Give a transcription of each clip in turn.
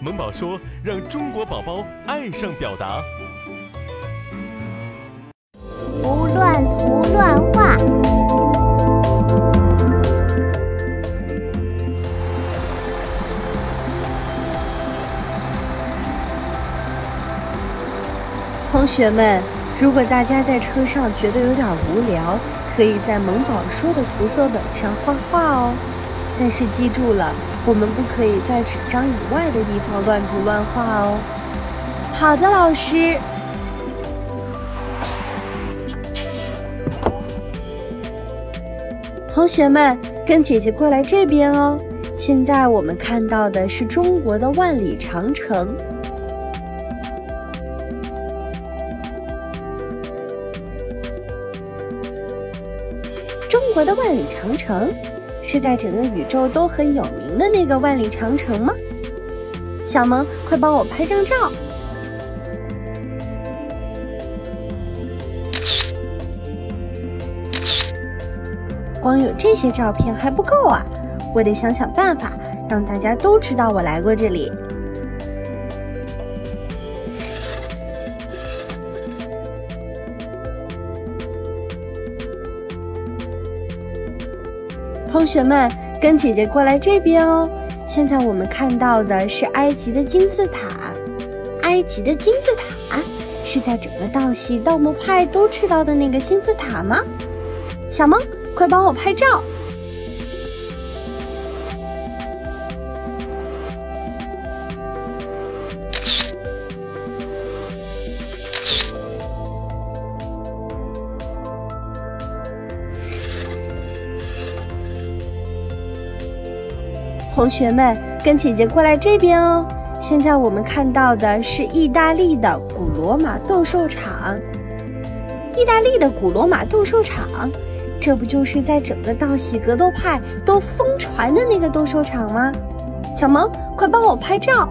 萌宝说：“让中国宝宝爱上表达。”不乱涂乱画。同学们，如果大家在车上觉得有点无聊，可以在萌宝说的涂色本上画画哦。但是记住了，我们不可以在纸张以外的地方乱涂乱画哦。好的，老师。同学们，跟姐姐过来这边哦。现在我们看到的是中国的万里长城。国的万里长城是在整个宇宙都很有名的那个万里长城吗？小萌，快帮我拍张照。光有这些照片还不够啊，我得想想办法，让大家都知道我来过这里。同学们，跟姐姐过来这边哦。现在我们看到的是埃及的金字塔。埃及的金字塔是在整个道系盗墓派都知道的那个金字塔吗？小萌，快帮我拍照。同学们，跟姐姐过来这边哦。现在我们看到的是意大利的古罗马斗兽场。意大利的古罗马斗兽场，这不就是在整个道喜格斗派都疯传的那个斗兽场吗？小萌，快帮我拍照。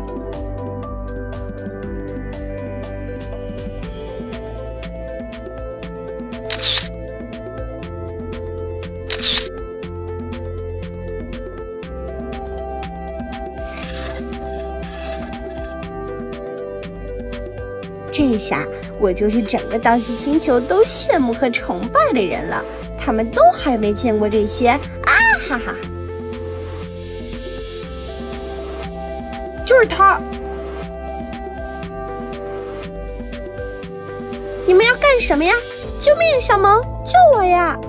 这下我就是整个盗戏星球都羡慕和崇拜的人了，他们都还没见过这些啊哈哈！就是他！你们要干什么呀？救命！小萌，救我呀！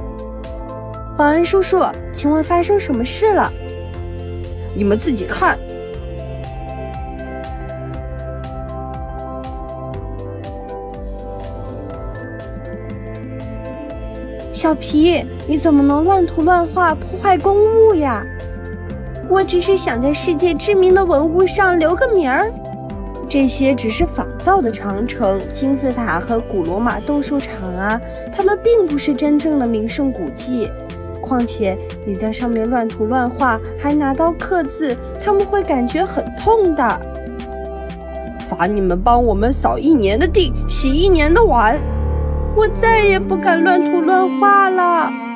保安叔叔，请问发生什么事了？你们自己看。小皮，你怎么能乱涂乱画、破坏公物呀？我只是想在世界知名的文物上留个名儿。这些只是仿造的长城、金字塔和古罗马斗兽场啊，它们并不是真正的名胜古迹。况且你在上面乱涂乱画，还拿刀刻字，他们会感觉很痛的。罚你们帮我们扫一年的地，洗一年的碗。我再也不敢乱涂乱画了。